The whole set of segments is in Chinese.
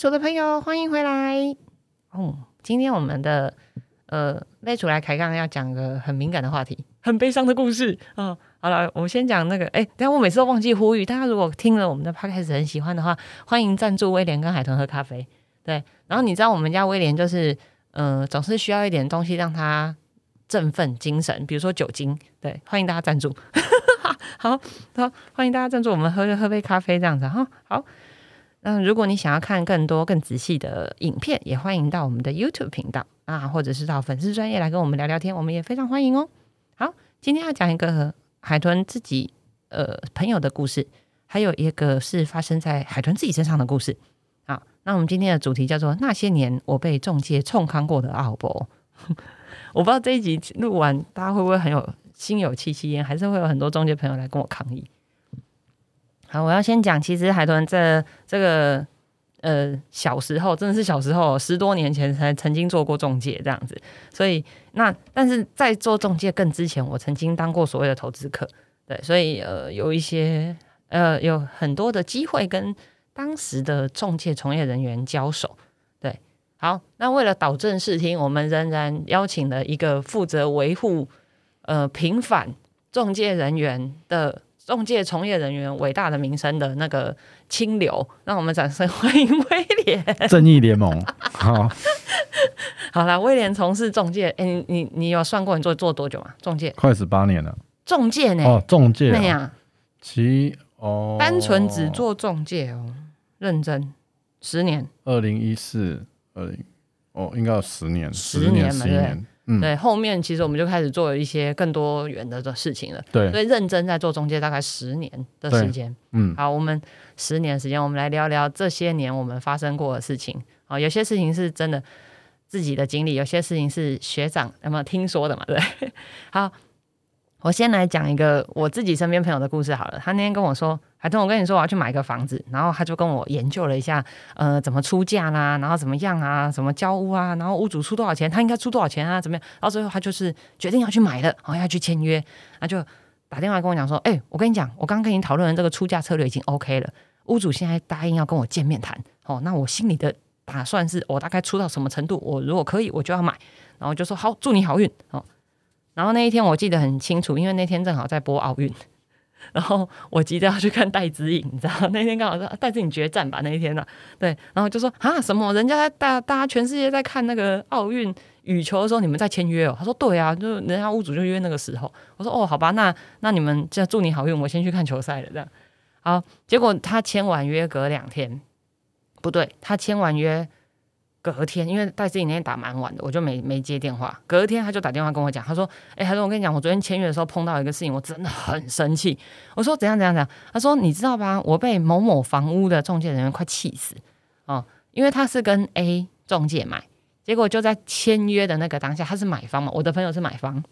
楚的朋友，欢迎回来。哦，今天我们的呃赖楚来开杠要讲个很敏感的话题，很悲伤的故事啊。好了，我们先讲那个，哎，等下我每次都忘记呼吁大家，如果听了我们的 podcast 很喜欢的话，欢迎赞助威廉跟海豚喝咖啡。对，然后你知道我们家威廉就是呃总是需要一点东西让他振奋精神，比如说酒精。对，欢迎大家赞助。好好，欢迎大家赞助我们喝喝杯咖啡这样子哈。好，那如果你想要看更多更仔细的影片，也欢迎到我们的 YouTube 频道啊，或者是到粉丝专业来跟我们聊聊天，我们也非常欢迎哦。好，今天要讲一个海豚自己呃朋友的故事，还有一个是发生在海豚自己身上的故事。好，那我们今天的主题叫做那些年我被中介冲康过的奥博。我不知道这一集录完大家会不会很有。心有戚戚焉，还是会有很多中介朋友来跟我抗议。好，我要先讲，其实海豚这这个呃小时候真的是小时候，十多年前才曾经做过中介这样子。所以那但是在做中介更之前，我曾经当过所谓的投资客，对，所以呃有一些呃有很多的机会跟当时的中介从业人员交手。对，好，那为了导正视听，我们仍然邀请了一个负责维护。呃，平反中介人员的中介从业人员伟大的名声的那个清流，让我们掌声欢迎威廉。正义联盟，好，好了，威廉从事中介，哎，你你你有算过你做做多久吗？中介快十八年了。中介呢？哦，中介那样，其哦，单纯只做中介哦，认真十年。二零一四，二零哦，应该有十年，十年，十年。对，后面其实我们就开始做一些更多元的的事情了。对，所以认真在做中介大概十年的时间。嗯，好，我们十年时间，我们来聊聊这些年我们发生过的事情。啊，有些事情是真的自己的经历，有些事情是学长那么听说的嘛？对，好。我先来讲一个我自己身边朋友的故事好了。他那天跟我说：“海豚，我跟你说，我要去买一个房子。”然后他就跟我研究了一下，呃，怎么出价啦，然后怎么样啊，怎么交屋啊，然后屋主出多少钱，他应该出多少钱啊，怎么样？然后最后他就是决定要去买了，然后要去签约，那就打电话跟我讲说：“哎，我跟你讲，我刚跟你讨论的这个出价策略已经 OK 了，屋主现在答应要跟我见面谈。哦，那我心里的打算是我大概出到什么程度，我如果可以，我就要买。然后就说好，祝你好运哦。”然后那一天我记得很清楚，因为那天正好在播奥运，然后我急着要去看戴资颖，你知道 那天刚好是戴资颖决战吧那一天呢？对，然后就说啊什么，人家大大家全世界在看那个奥运羽球的时候，你们在签约哦？他说对啊，就人家屋主就约那个时候。我说哦，好吧，那那你们就祝你好运，我先去看球赛了。这样好，结果他签完约隔两天，不对，他签完约。隔天，因为戴思颖那天打蛮晚的，我就没没接电话。隔天他就打电话跟我讲，他说：“哎，他说我跟你讲，我昨天签约的时候碰到一个事情，我真的很生气。”我说：“怎样怎样怎样？”他说：“你知道吧？我被某某房屋的中介人员快气死哦，因为他是跟 A 中介买，结果就在签约的那个当下，他是买方嘛，我的朋友是买方。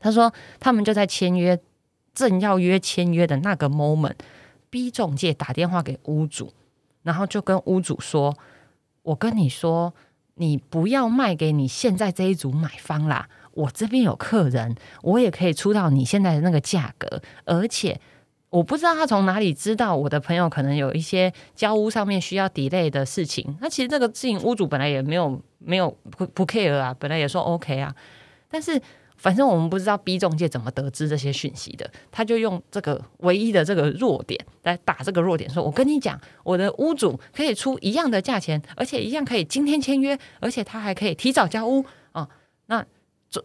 他说他们就在签约，正要约签约的那个 moment，B 中介打电话给屋主，然后就跟屋主说。”我跟你说，你不要卖给你现在这一组买方啦。我这边有客人，我也可以出到你现在的那个价格。而且我不知道他从哪里知道我的朋友可能有一些交屋上面需要 delay 的事情。那其实这个事情屋主本来也没有没有不不 care 啊，本来也说 OK 啊，但是。反正我们不知道 B 中介怎么得知这些讯息的，他就用这个唯一的这个弱点来打这个弱点，说我跟你讲，我的屋主可以出一样的价钱，而且一样可以今天签约，而且他还可以提早交屋啊。那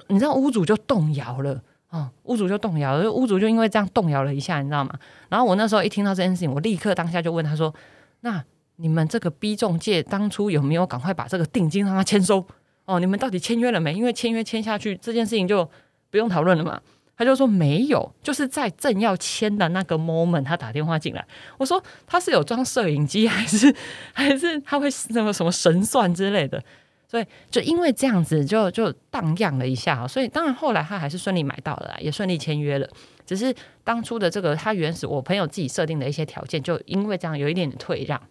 你知道屋主就动摇了啊，屋主就动摇了，屋主就因为这样动摇了一下，你知道吗？然后我那时候一听到这件事情，我立刻当下就问他说：“那你们这个 B 中介当初有没有赶快把这个定金让他签收？”哦，你们到底签约了没？因为签约签下去这件事情就不用讨论了嘛。他就说没有，就是在正要签的那个 moment，他打电话进来。我说他是有装摄影机，还是还是他会什么什么神算之类的？所以就因为这样子，就就荡漾了一下。所以当然后来他还是顺利买到了，也顺利签约了。只是当初的这个他原始我朋友自己设定的一些条件，就因为这样有一点退让，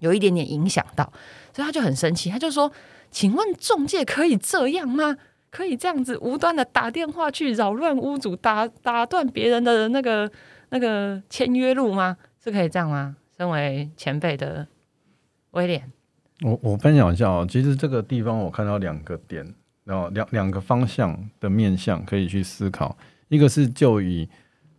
有一点点影响到，所以他就很生气，他就说。请问中介可以这样吗？可以这样子无端的打电话去扰乱屋主，打打断别人的那个那个签约路吗？是可以这样吗？身为前辈的威廉，我我分享一下哦，其实这个地方我看到两个点，然后两两个方向的面向可以去思考。一个是就以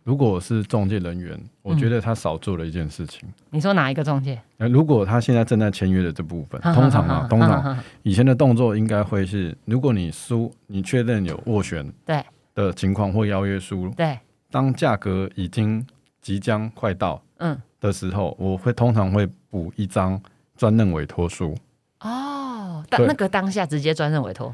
如果是中介人员，我觉得他少做了一件事情。你说哪一个中介？呃，如果他现在正在签约的这部分，通常啊，通常以前的动作应该会是，如果你输，你确认有斡旋对的情况或邀约书，对，当价格已经即将快到嗯的时候，我会通常会补一张。专任委托书哦，当那个当下直接专任委托，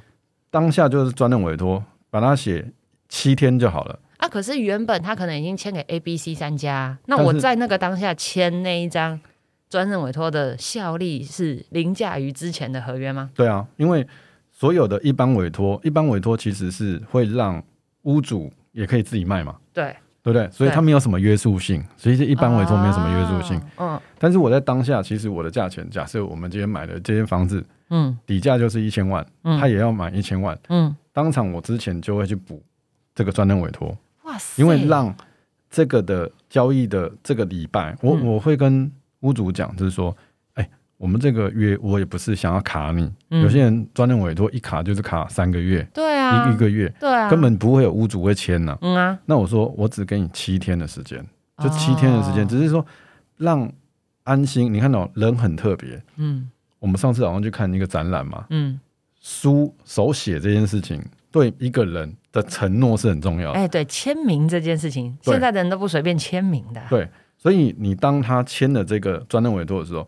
当下就是专任委托，把它写七天就好了。啊，可是原本他可能已经签给 A、B、C 三家，那我在那个当下签那一张专任委托的效力是凌驾于之前的合约吗？对啊，因为所有的一般委托，一般委托其实是会让屋主也可以自己卖嘛。对。对不对？所以它没有什么约束性，所以一般委托没有什么约束性。嗯，但是我在当下，其实我的价钱，假设我们今天买的这间房子，嗯，底价就是一千万，嗯，他也要买一千万，嗯，当场我之前就会去补这个专任委托，哇塞，因为让这个的交易的这个礼拜，我我会跟屋主讲，就是说。哎我们这个月我也不是想要卡你，有些人专任委托一卡就是卡三个月，对啊，一一个月，对啊，根本不会有屋主会签呢。嗯啊，那我说我只给你七天的时间，就七天的时间，只是说让安心。你看到人很特别，嗯，我们上次好像去看一个展览嘛，嗯，书手写这件事情对一个人的承诺是很重要的。哎，对，签名这件事情，现在的人都不随便签名的。对，所以你当他签了这个专任委托的时候。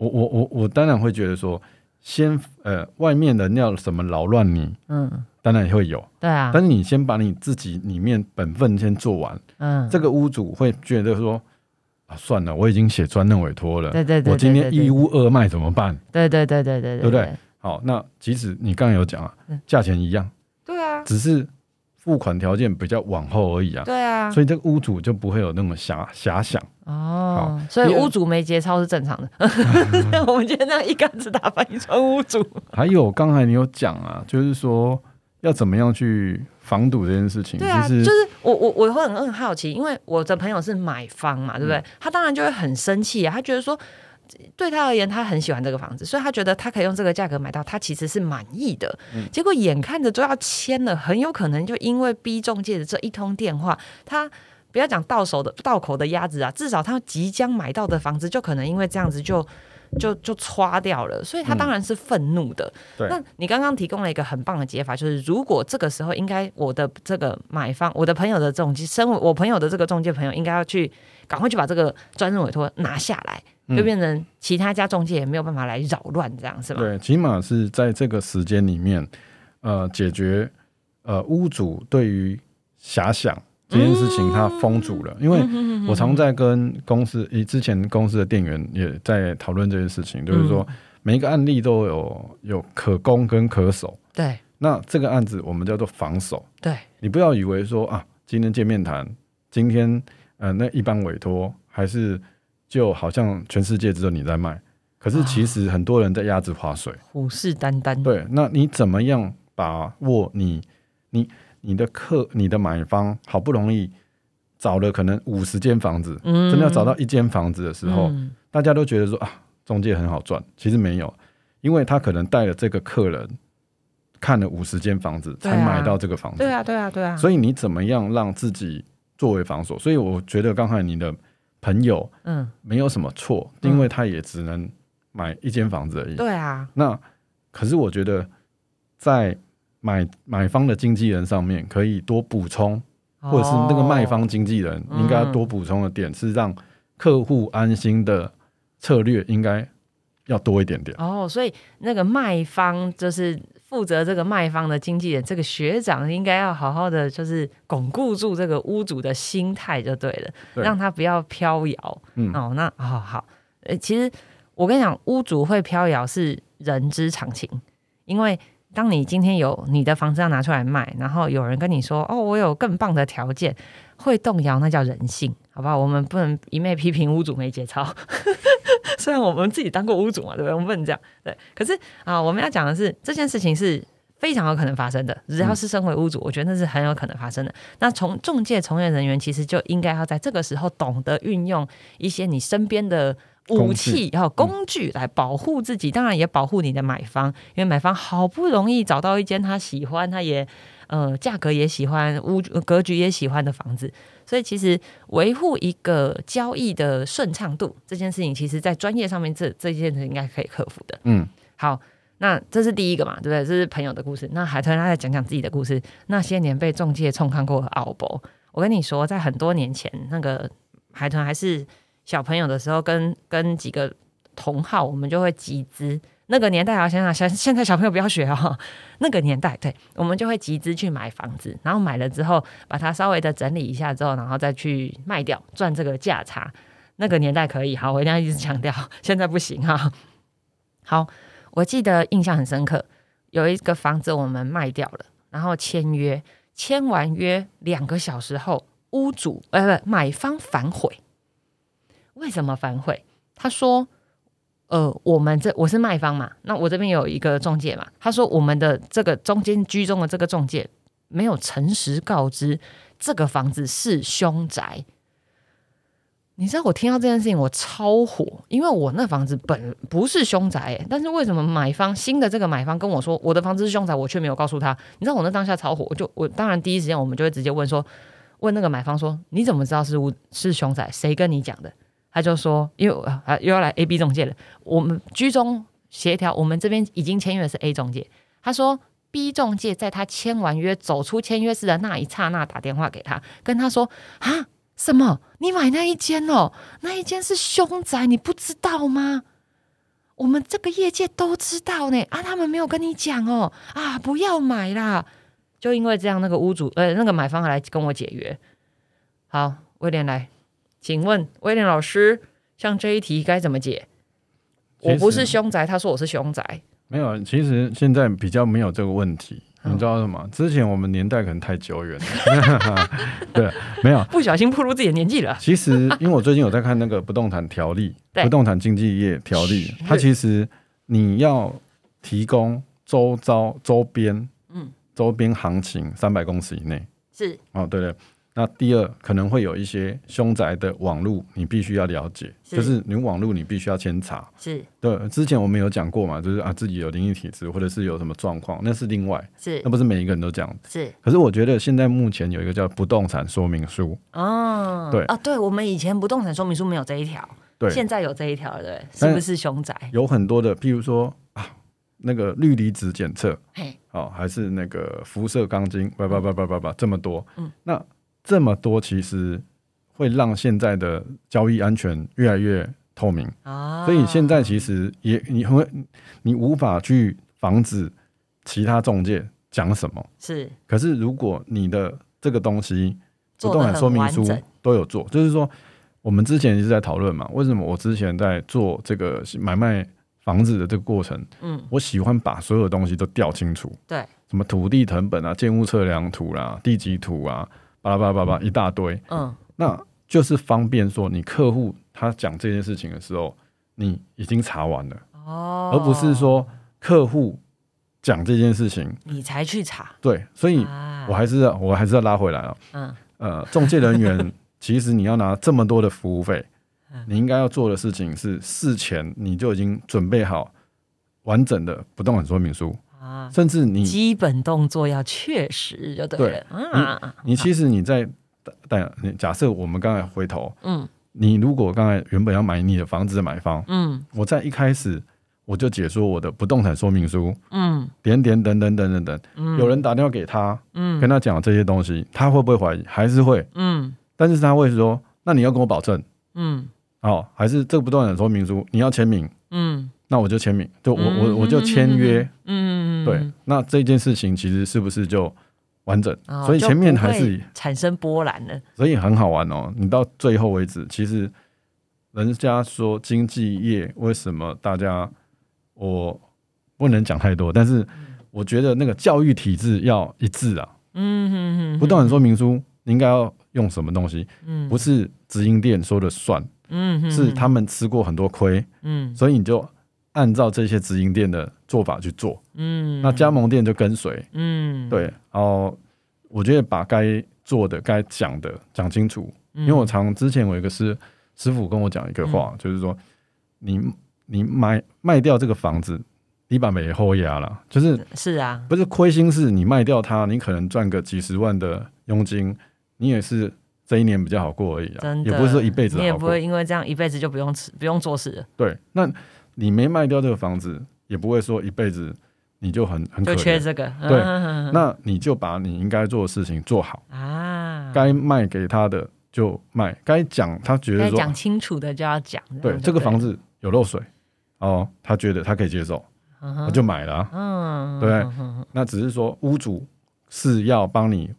我我我我当然会觉得说，先呃，外面的要什么扰乱你，嗯，当然也会有，对啊。但是你先把你自己里面本分先做完，嗯，这个屋主会觉得说，啊，算了，我已经写专任委托了，对对对，我今天一屋二卖怎么办？对对对对对，对不对？好，那即使你刚刚有讲啊，价钱一样，只是。付款条件比较往后而已啊，对啊，所以这个屋主就不会有那么遐遐想哦。所以屋主没节操是正常的。我们今天这样一竿子打翻一船屋主。还有刚才你有讲啊，就是说要怎么样去防堵这件事情。对啊，就是我我我会很很好奇，因为我的朋友是买方嘛，对不对？他当然就会很生气啊，他觉得说。对他而言，他很喜欢这个房子，所以他觉得他可以用这个价格买到，他其实是满意的。结果眼看着都要签了，很有可能就因为逼中介的这一通电话，他不要讲到手的到口的鸭子啊，至少他即将买到的房子就可能因为这样子就就就刷掉了，所以他当然是愤怒的。那你刚刚提供了一个很棒的解法，就是如果这个时候应该我的这个买方，我的朋友的这种，身为我朋友的这个中介朋友，应该要去赶快去把这个专任委托拿下来。就变成其他家中介也没有办法来扰乱，这样是吗？对，起码是在这个时间里面，呃，解决呃屋主对于遐想这件事情他封住了。因为我常在跟公司，以之前公司的店员也在讨论这件事情，就是说每一个案例都有有可攻跟可守。对，那这个案子我们叫做防守。对，你不要以为说啊，今天见面谈，今天呃那一般委托还是。就好像全世界只有你在卖，可是其实很多人在鸭子划水，虎视眈眈。对，那你怎么样把握你你你的客你的买方好不容易找了可能五十间房子，真的要找到一间房子的时候，大家都觉得说啊中介很好赚，其实没有，因为他可能带了这个客人看了五十间房子才买到这个房子。对啊，对啊，对啊。所以你怎么样让自己作为防守？所以我觉得刚才你的。朋友，嗯，没有什么错，因为他也只能买一间房子而已。对啊，那可是我觉得在买买方的经纪人上面可以多补充，或者是那个卖方经纪人应该多补充的点是让客户安心的策略应该要多一点点。哦，所以那个卖方就是。负责这个卖方的经纪人，这个学长应该要好好的，就是巩固住这个屋主的心态就对了，让他不要飘摇。嗯，哦，那好好，呃，其实我跟你讲，屋主会飘摇是人之常情，因为当你今天有你的房子要拿出来卖，然后有人跟你说，哦，我有更棒的条件，会动摇，那叫人性，好不好？我们不能一昧批评屋主没节操。虽然我们自己当过屋主嘛，对不对？我们不能这样。对，可是啊，我们要讲的是这件事情是非常有可能发生的。只要是身为屋主，我觉得那是很有可能发生的。那从中介从业人员其实就应该要在这个时候懂得运用一些你身边的武器，然后工具来保护自己，当然也保护你的买方，因为买方好不容易找到一间他喜欢，他也呃价格也喜欢，屋格局也喜欢的房子，所以其实维护一个交易的顺畅度这件事情，其实在专业上面这这件事应该可以克服的。嗯，好，那这是第一个嘛，对不对？这是朋友的故事。那海豚他再讲讲自己的故事，那些年被中介冲看过奥博，我跟你说，在很多年前，那个海豚还是。小朋友的时候，跟跟几个同好，我们就会集资。那个年代啊，想想现现在小朋友不要学啊。那个年代，对我们就会集资去买房子，然后买了之后，把它稍微的整理一下之后，然后再去卖掉，赚这个价差。那个年代可以，好，我一定要一直强调，现在不行哈。好，我记得印象很深刻，有一个房子我们卖掉了，然后签约，签完约两个小时后，屋主呃不买方反悔。为什么反悔？他说：“呃，我们这我是卖方嘛，那我这边有一个中介嘛。他说我们的这个中间居中的这个中介没有诚实告知这个房子是凶宅。你知道我听到这件事情我超火，因为我那房子本不是凶宅，但是为什么买方新的这个买方跟我说我的房子是凶宅，我却没有告诉他？你知道我那当下超火，我就我当然第一时间我们就会直接问说，问那个买方说你怎么知道是是凶宅？谁跟你讲的？”他就说：“又啊，又要来 A、B 中介了。我们居中协调，我们这边已经签约的是 A 中介。他说 B 中介在他签完约走出签约室的那一刹那打电话给他，跟他说：啊，什么？你买那一间哦？那一间是凶宅，你不知道吗？我们这个业界都知道呢。啊，他们没有跟你讲哦。啊，不要买啦！就因为这样，那个屋主呃，那个买方还来跟我解约。好，威廉来。”请问威廉老师，像这一题该怎么解？我不是凶宅，他说我是凶宅。没有，其实现在比较没有这个问题，你知道什么？之前我们年代可能太久远了。对，没有不小心暴露自己的年纪了。其实，因为我最近有在看那个不动产条例，不动产经纪业条例，它其实你要提供周遭周边，嗯，周边行情三百公尺以内是哦，对对。那第二可能会有一些凶宅的网路，你必须要了解，就是你网路你必须要先查。是。对，之前我们有讲过嘛，就是啊自己有灵异体质或者是有什么状况，那是另外，是。那不是每一个人都这样。是，可是我觉得现在目前有一个叫不动产说明书。哦，对。啊，对我们以前不动产说明书没有这一条，对，现在有这一条，对，是不是凶宅？有很多的，譬如说啊，那个氯离子检测，嘿，哦，还是那个辐射钢筋，叭叭叭叭叭叭这么多，嗯，那。这么多其实会让现在的交易安全越来越透明。啊，所以现在其实也你会你无法去防止其他中介讲什么，是。可是如果你的这个东西不动产说明书都有做，就是说我们之前一直在讨论嘛，为什么我之前在做这个买卖房子的这个过程，嗯，我喜欢把所有东西都调清楚，对，什么土地成本啊、建物测量图啦、地籍图啊。巴拉巴拉巴拉一大堆，嗯，那就是方便说你客户他讲这件事情的时候，你已经查完了。哦，而不是说客户讲这件事情。你才去查。对，所以我还是我还是要拉回来了。嗯，呃，中介人员 其实你要拿这么多的服务费，你应该要做的事情是事前你就已经准备好完整的不动产说明书。啊，甚至你基本动作要确实就对了。啊，你其实你在但你假设我们刚才回头，嗯，你如果刚才原本要买你的房子的买方，嗯，我在一开始我就解说我的不动产说明书，嗯，点点等等等等等，嗯，有人打电话给他，嗯，跟他讲这些东西，他会不会怀疑？还是会，嗯，但是他会说，那你要跟我保证，嗯，哦，还是这个不动产说明书你要签名，嗯。那我就签名，就我我我就签约，嗯，对，那这件事情其实是不是就完整？所以前面还是产生波澜的，所以很好玩哦。你到最后为止，其实人家说经济业为什么大家我不能讲太多，但是我觉得那个教育体制要一致啊。嗯哼哼，不断的说明书应该要用什么东西？嗯，不是直营店说的算，嗯，是他们吃过很多亏，嗯，所以你就。按照这些直营店的做法去做，嗯，那加盟店就跟随，嗯，对，然后我觉得把该做的、该讲的讲清楚，因为我常之前有一个师师傅跟我讲一个话，就是说，你你买卖掉这个房子，你把美后压了，就是是啊，不是亏心事，你卖掉它，你可能赚个几十万的佣金，你也是这一年比较好过而已啊，也不是说一辈子，你也不会因为这样一辈子就不用吃不用做事。了。对，那你没卖掉这个房子，也不会说一辈子你就很很就缺这个，对，那你就把你应该做的事情做好啊，该卖给他的。就卖，该讲他觉得说讲清楚的就要讲。对，这个房子有漏水，哦，他觉得他可以接受，他就买了。嗯，对。那只是说屋主是要帮你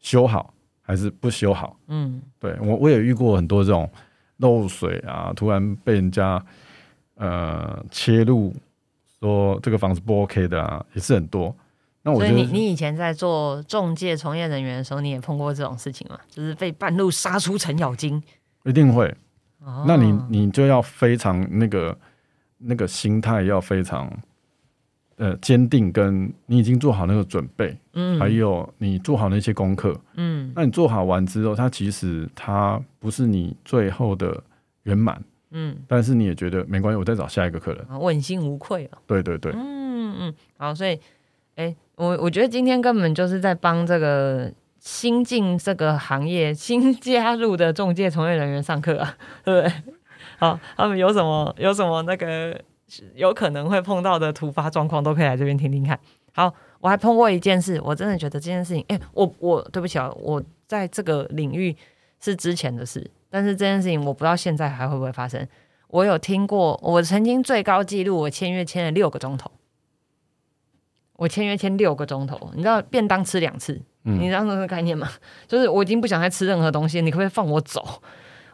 修好还是不修好？嗯，对我我也遇过很多这种漏水啊，突然被人家呃切入说这个房子不 OK 的啊，也是很多。那我所以你你以前在做中介从业人员的时候，你也碰过这种事情吗？就是被半路杀出程咬金，一定会。那你你就要非常那个那个心态要非常呃坚定，跟你已经做好那个准备，嗯，还有你做好那些功课，嗯，那你做好完之后，它其实它不是你最后的圆满，嗯，但是你也觉得没关系，我再找下一个客人，问心无愧啊。对对对，嗯嗯，好，所以哎。我我觉得今天根本就是在帮这个新进这个行业、新加入的中介从业人员上课啊，对不对？好，他们有什么有什么那个有可能会碰到的突发状况，都可以来这边听听看。好，我还碰过一件事，我真的觉得这件事情，哎，我我对不起啊，我在这个领域是之前的事，但是这件事情我不知道现在还会不会发生。我有听过，我曾经最高纪录，我签约签了六个钟头。我签约签六个钟头，你知道便当吃两次，你知道那个概念吗？就是我已经不想再吃任何东西，你可不可以放我走？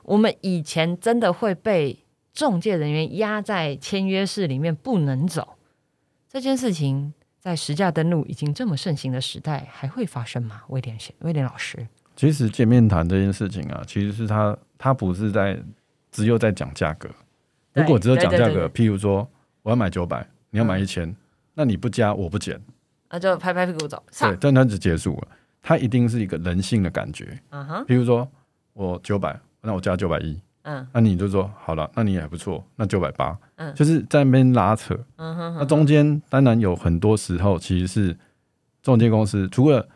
我们以前真的会被中介人员压在签约室里面不能走，这件事情在实价登录已经这么盛行的时代还会发生吗？威廉先，威廉老师，其实见面谈这件事情啊，其实是他他不是在只有在讲价格，如果只有讲价格，譬如说我要买九百，你要买一千。那你不加，我不减，那就拍拍屁股走。对，这样子结束了。它一定是一个人性的感觉。嗯哼。比如说我九百，那我加九百一。嗯。那你就说好了，那你也还不错，那九百八。嗯。就是在那边拉扯。嗯哼。那中间当然有很多时候，其实是中介公司除了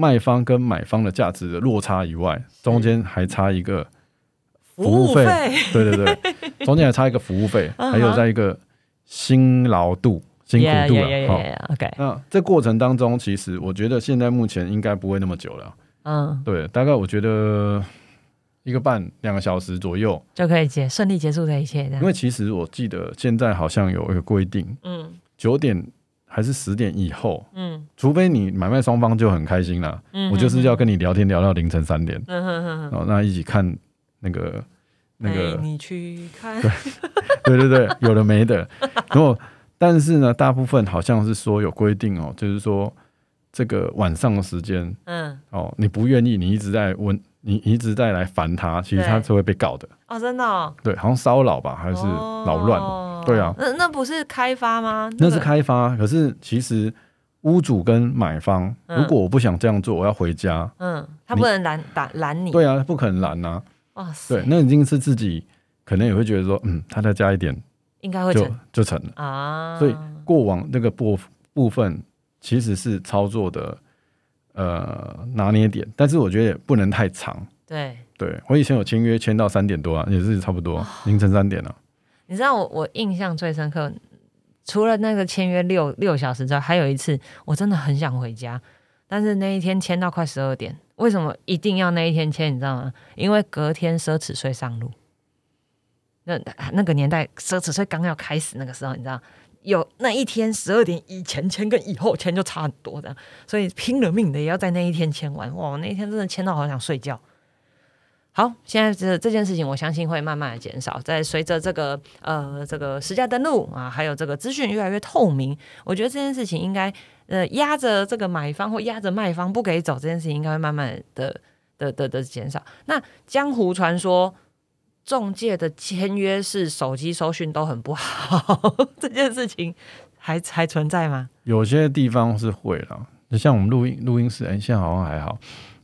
卖方跟买方的价值的落差以外，中间还差一个服务费。对对对，中间还差一个服务费，还有在一个辛劳度。辛苦度了，好，OK。那这过程当中，其实我觉得现在目前应该不会那么久了。嗯，对，大概我觉得一个半两个小时左右就可以结顺利结束这一切。因为其实我记得现在好像有一个规定，嗯，九点还是十点以后，嗯，除非你买卖双方就很开心了，嗯，我就是要跟你聊天聊到凌晨三点，嗯哼哼，哦，那一起看那个那个，你去看，对 对对，有的没的，然后。但是呢，大部分好像是说有规定哦，就是说这个晚上的时间，嗯，哦，你不愿意，你一直在问，你一直在来烦他，其实他是会被告的。哦，真的，对，好像骚扰吧，还是扰乱，对啊，那那不是开发吗？那是开发，可是其实屋主跟买方，如果我不想这样做，我要回家，嗯，他不能拦打拦你，对啊，不可能拦呐，哇塞，对，那已经是自己可能也会觉得说，嗯，他再加一点。应该会就就成了。啊，所以过往那个部部分其实是操作的呃拿捏点，但是我觉得也不能太长。对，对我以前有签约签到三点多啊，也是差不多凌晨三点了。你知道我我印象最深刻，除了那个签约六六小时之外，还有一次我真的很想回家，但是那一天签到快十二点。为什么一定要那一天签？你知道吗？因为隔天奢侈税上路。那那个年代，奢侈税刚要开始那个时候，你知道，有那一天十二点以前签跟以后签就差很多的，所以拼了命的也要在那一天签完。哇，那一天真的签到好想睡觉。好，现在这这件事情，我相信会慢慢的减少，在随着这个呃这个实价登录啊，还有这个资讯越来越透明，我觉得这件事情应该呃压着这个买方或压着卖方不给走，这件事情应该会慢慢的的的的减少。那江湖传说。中介的签约是手机收讯都很不好，这件事情还还存在吗？有些地方是会了，像我们录音录音室，哎，现在好像还好。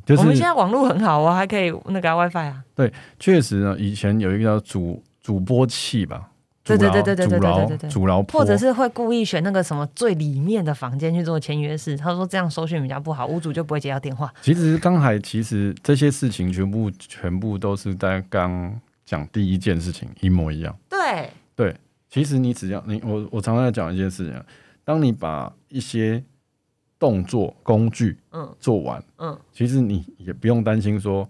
就是我们现在网络很好哦，还可以那个 WiFi 啊。对，确实呢，以前有一个叫主主播器吧，对对对对对对对对对，阻挠，或者是会故意选那个什么最里面的房间去做签约式。他说这样收讯比较不好，屋主就不会接到电话。其实刚才其实这些事情全部全部都是在刚讲第一件事情一模一样。对对，其实你只要你我我常常在讲一件事情，当你把一些动作工具嗯。做完嗯，其实你也不用担心说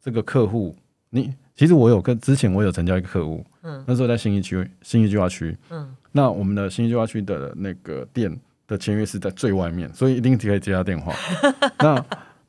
这个客户你。其实我有跟之前我有成交一个客户，嗯，那时候在新一区新一计划区，嗯，那我们的新一计划区的那个店的签约是在最外面，所以一定可以接到电话。那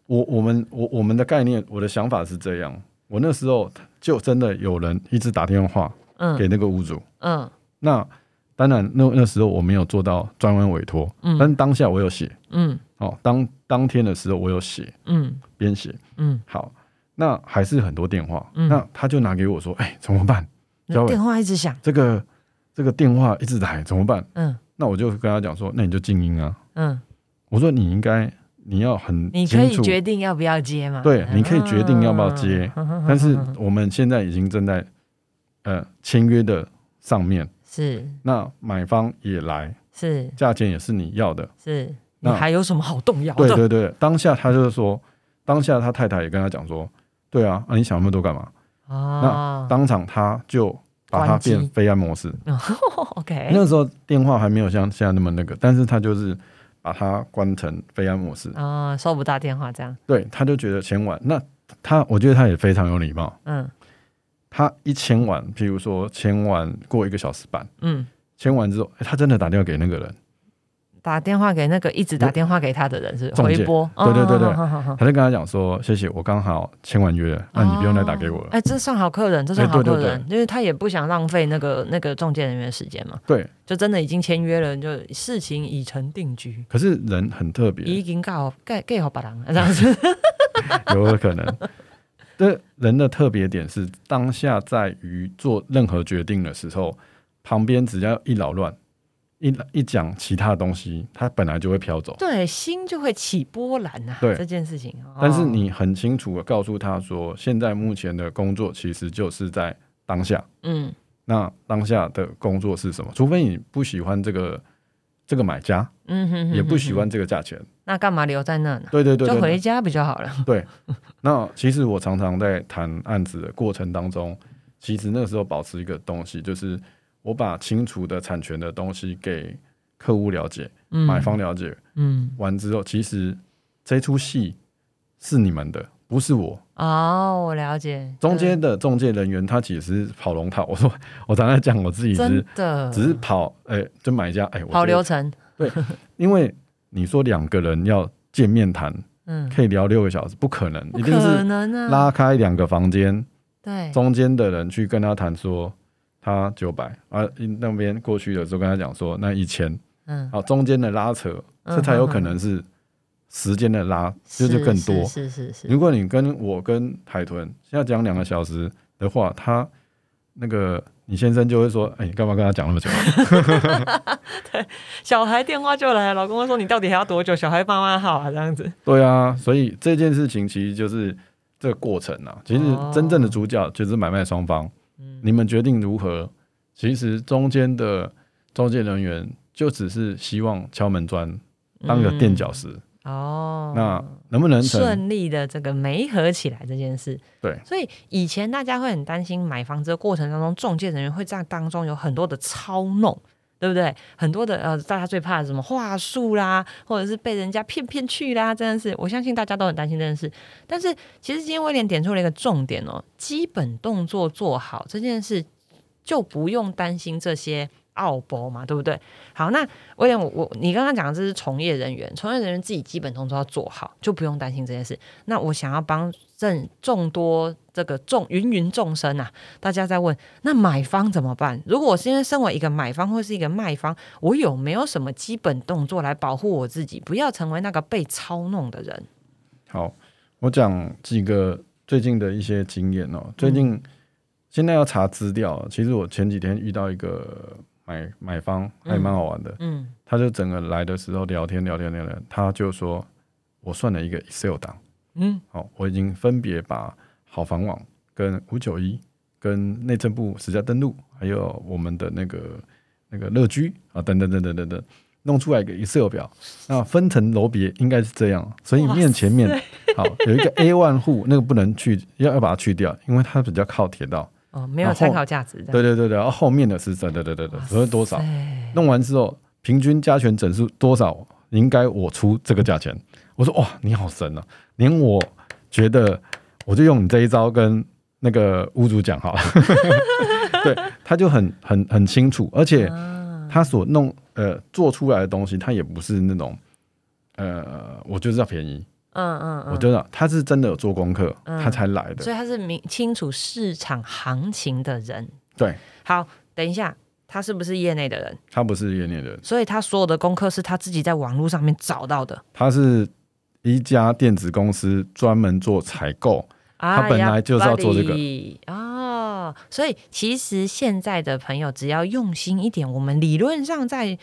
我我们我我们的概念，我的想法是这样，我那时候就真的有人一直打电话，嗯，给那个屋主，嗯，那当然那那时候我没有做到专门委托，嗯，但当下我有写，嗯，哦，当当天的时候我有写，嗯，编写，嗯，好。那还是很多电话，那他就拿给我说：“哎，怎么办？电话一直响，这个这个电话一直来，怎么办？”嗯，那我就跟他讲说：“那你就静音啊。”嗯，我说：“你应该你要很你可以决定要不要接吗？对，你可以决定要不要接，但是 我们现在已经正在呃签约的上面是，那买方也来是，价钱也是你要的，是，那还有什么好动摇的？对对对，当下他就是说，当下他太太也跟他讲说。对啊，啊，你想那么多干嘛？那当场他就把它变非安模式。OK，那时候电话还没有像现在那么那个，但是他就是把它关成非安模式。啊，收不到电话这样。对，他就觉得签完，那他我觉得他也非常有礼貌。嗯，他一签完，譬如说签完过一个小时半，嗯，签完之后，他真的打电话给那个人。打电话给那个一直打电话给他的人是回拨，对对对对，他就跟他讲说谢谢，我刚好签完约，那你不用再打给我了。哎，这算好客人，这算好客人，因为他也不想浪费那个那个中介人员的时间嘛。对，就真的已经签约了，就事情已成定局。可是人很特别，已经告盖盖好把郎这样子，有可能。这人的特别点是当下在于做任何决定的时候，旁边只要一扰乱。一一讲其他的东西，他本来就会飘走，对，心就会起波澜啊。对这件事情，但是你很清楚的告诉他说，现在目前的工作其实就是在当下。嗯，那当下的工作是什么？除非你不喜欢这个这个买家，嗯哼，也不喜欢这个价钱，那干嘛留在那呢？对对对，就回家不就好了？对。那其实我常常在谈案子的过程当中，其实那时候保持一个东西就是。我把清楚的产权的东西给客户了解，嗯买方了解，嗯，完之后，其实这出戏是你们的，不是我。哦，我了解。中间的中介人员他其实跑龙套，我说 我常常讲我自己是的，只是跑，哎，就买家，哎，跑流程。对，因为你说两个人要见面谈，嗯，可以聊六个小时，不可能，一定是拉开两个房间，对，中间的人去跟他谈说。他九百啊，那边过去的时候跟他讲说那一千，嗯，好，中间的拉扯，这才有可能是时间的拉，就是更多。是是是。如果你跟我跟海豚要讲两个小时的话，他那个你先生就会说，哎，你干嘛跟他讲那么久？对，小孩电话就来，老公会说你到底还要多久？小孩妈妈好啊，这样子。对啊，所以这件事情其实就是这个过程啊，其实真正的主角就是买卖双方。你们决定如何？其实中间的中介人员就只是希望敲门砖，当个垫脚石。哦，那能不能顺利的这个媒合起来这件事？对，所以以前大家会很担心买房子的过程当中，中介人员会在当中有很多的操弄。对不对？很多的呃，大家最怕什么话术啦，或者是被人家骗骗去啦，真的是，我相信大家都很担心这件事。但是其实今天威廉点出了一个重点哦，基本动作做好这件事，就不用担心这些。奥博嘛，对不对？好，那威廉，我我你刚刚讲的这是从业人员，从业人员自己基本动作要做好，就不用担心这件事。那我想要帮正众多这个众芸芸众生啊，大家在问，那买方怎么办？如果我现在身为一个买方或是一个卖方，我有没有什么基本动作来保护我自己，不要成为那个被操弄的人？好，我讲几个最近的一些经验哦。最近现在要查资料，其实我前几天遇到一个。买买方还蛮好玩的，嗯，他就整个来的时候聊天聊天聊天，他就说，我算了一个 Excel 档，嗯，好，我已经分别把好房网跟五九一跟内政部实价登录，还有我们的那个那个乐居啊，等等等等等等，弄出来一个 Excel 表，那分层楼别应该是这样，所以面前面好有一个 A one 户，那个不能去，要要把它去掉，因为它比较靠铁道，哦，没有参考价值。对对对对，然后后面的是对对对对对，所以多少弄完之后，平均加权整数多少，应该我出这个价钱。我说哇，你好神啊，连我觉得我就用你这一招跟。那个屋主讲好了，对，他就很很很清楚，而且他所弄呃做出来的东西，他也不是那种呃，我就知道便宜，嗯嗯，我知道他是真的有做功课，他才来的，所以他是明清楚市场行情的人。对，好，等一下，他是不是业内的人？他不是业内的人，所以他所有的功课是他自己在网络上面找到的。他是一家电子公司，专门做采购。他本来就是要做这个哦，所以其实现在的朋友只要用心一点，我们理论上在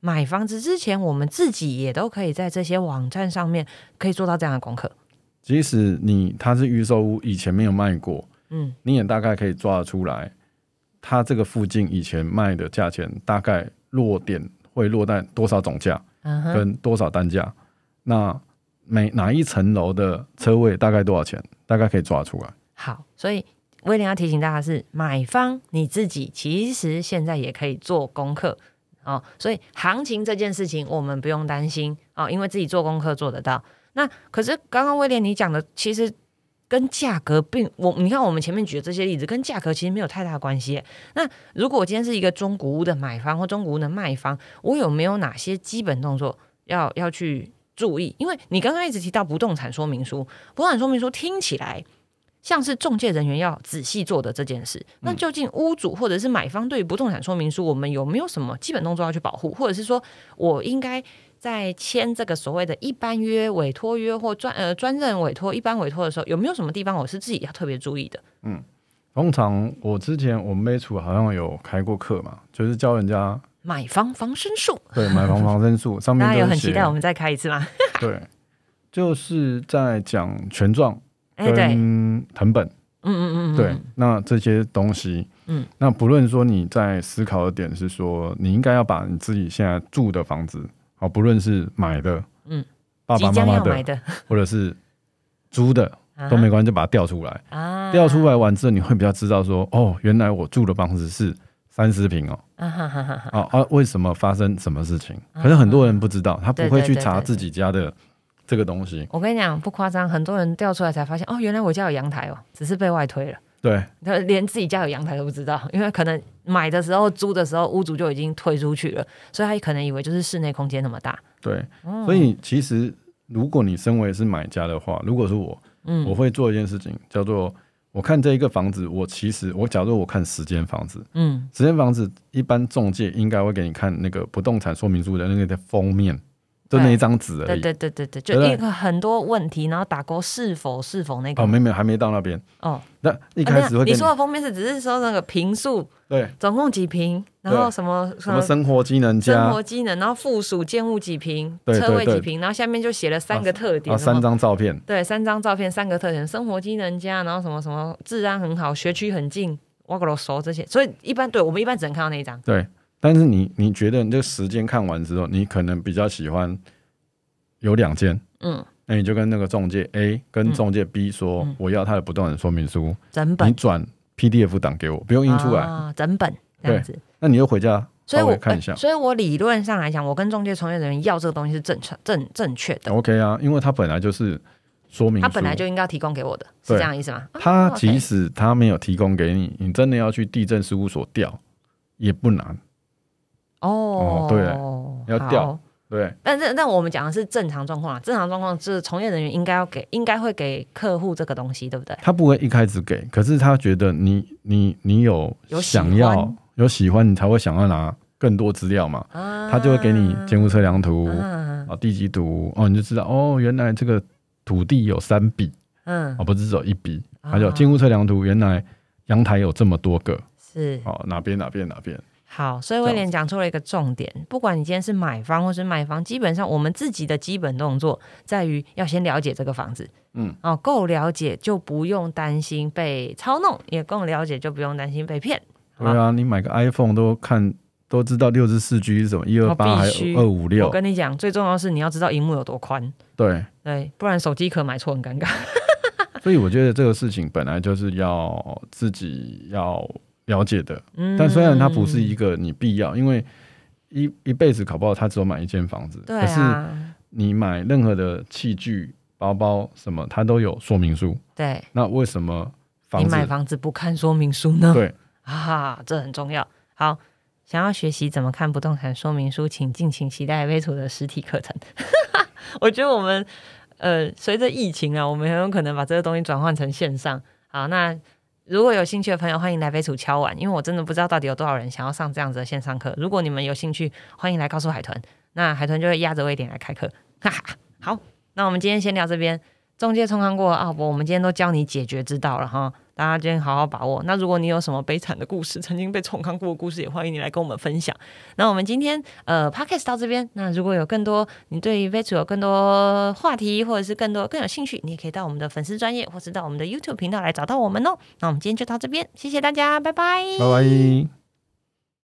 买房子之前，我们自己也都可以在这些网站上面可以做到这样的功课。即使你它是预售屋，以前没有卖过，嗯，你也大概可以抓得出来，它这个附近以前卖的价钱大概落点会落在多少总价，跟多少单价，那每哪一层楼的车位大概多少钱？大概可以抓出来。好，所以威廉要提醒大家是买方你自己，其实现在也可以做功课哦。所以行情这件事情我们不用担心哦，因为自己做功课做得到。那可是刚刚威廉你讲的，其实跟价格并我你看我们前面举的这些例子，跟价格其实没有太大关系。那如果今天是一个中古屋的买方或中古屋的卖方，我有没有哪些基本动作要要去？注意，因为你刚刚一直提到不动产说明书，不动产说明书听起来像是中介人员要仔细做的这件事。那究竟屋主或者是买方对于不动产说明书，我们有没有什么基本动作要去保护，或者是说我应该在签这个所谓的一般约、委托约或专呃专任委托、一般委托的时候，有没有什么地方我是自己要特别注意的？嗯，通常我之前我们美处好像有开过课嘛，就是教人家。买房防身术，对，买房防身术上面大家有很期待我们再开一次吗？对，就是在讲权状跟藤本，嗯嗯嗯，对，那这些东西，嗯，那不论说你在思考的点是说，你应该要把你自己现在住的房子，好，不论是买的，嗯，爸爸妈妈的，或者是租的都没关系，就把它调出来。啊，调出来完之后，你会比较知道说，哦，原来我住的房子是。三十平哦，啊啊！为什么发生什么事情？可是很多人不知道，他不会去查自己家的这个东西。我跟你讲，不夸张，很多人调出来才发现，哦，原来我家有阳台哦，只是被外推了。对，他连自己家有阳台都不知道，因为可能买的时候、租的时候，屋主就已经推出去了，所以他可能以为就是室内空间那么大。对，所以其实如果你身为是买家的话，如果是我，嗯，我会做一件事情，叫做。我看这一个房子，我其实我假如我看十间房子，嗯，十间房子一般中介应该会给你看那个不动产说明书的那个的封面，就那一张纸而已。对对对对对，就一个很多问题，然后打勾是否是否那个。哦，没没还没到那边。哦，那一开始会你说的封面是只是说那个平数。对，总共几平？然后什么什么生活机能加生活机能，然后附属建物几平，车位几平，然后下面就写了三个特点，三张照片。对，三张照片，三个特点：生活机能加，然后什么什么治安很好，学区很近，我可都熟这些。所以一般对我们一般只能看到那一张。对，但是你你觉得你这个时间看完之后，你可能比较喜欢有两件，嗯，那你就跟那个中介 A 跟中介 B 说，我要他的不动产说明书，整本，你转。PDF 档给我，不用印出来，啊整本这样子。那你又回家所以我看一下。所以我理论上来讲，我跟中介从业人员要这个东西是正确、正正确的。OK 啊，因为他本来就是说明，他本来就应该提供给我的，是这样意思吗？他即使他没有提供给你，你真的要去地震事务所调，也不难。哦，对，要掉。对，但是但我们讲的是正常状况啊，正常状况是从业人员应该要给，应该会给客户这个东西，对不对？他不会一开始给，可是他觉得你你你有想要有喜欢，你才会想要拿更多资料嘛，他就会给你建筑测量图啊、地基图哦，你就知道哦，原来这个土地有三笔，嗯，哦不是只有一笔，还有建筑测量图，原来阳台有这么多个，是。哦哪边哪边哪边。好，所以威廉讲出了一个重点，不管你今天是买方或是卖方，基本上我们自己的基本动作在于要先了解这个房子，嗯，哦，够了解就不用担心被操弄，也够了解就不用担心被骗。对啊，你买个 iPhone 都看都知道六十四 G 是什么，一二八还是二五六？我跟你讲，最重要是你要知道荧幕有多宽。对对，不然手机壳买错很尴尬。所以我觉得这个事情本来就是要自己要。了解的，但虽然它不是一个你必要，因为一一辈子考不好，他只有买一间房子。可是你买任何的器具、包包什么，它都有说明书。对，那为什么你买房子不看说明书呢？对 啊，这很重要。好，想要学习怎么看不动产说明书，请敬请期待微图的实体课程。我觉得我们呃，随着疫情啊，我们很有可能把这个东西转换成线上。好，那。如果有兴趣的朋友，欢迎来飞楚敲碗，因为我真的不知道到底有多少人想要上这样子的线上课。如果你们有兴趣，欢迎来告诉海豚，那海豚就会压着位点来开课。哈哈，好，那我们今天先聊这边。中介冲康过啊，不，我们今天都教你解决之道了哈。大家今天好好把握。那如果你有什么悲惨的故事，曾经被重康过的故事，也欢迎你来跟我们分享。那我们今天呃，podcast 到这边。那如果有更多你对飞楚有更多话题，或者是更多更有兴趣，你也可以到我们的粉丝专业，或是到我们的 YouTube 频道来找到我们哦。那我们今天就到这边，谢谢大家，拜拜，拜拜。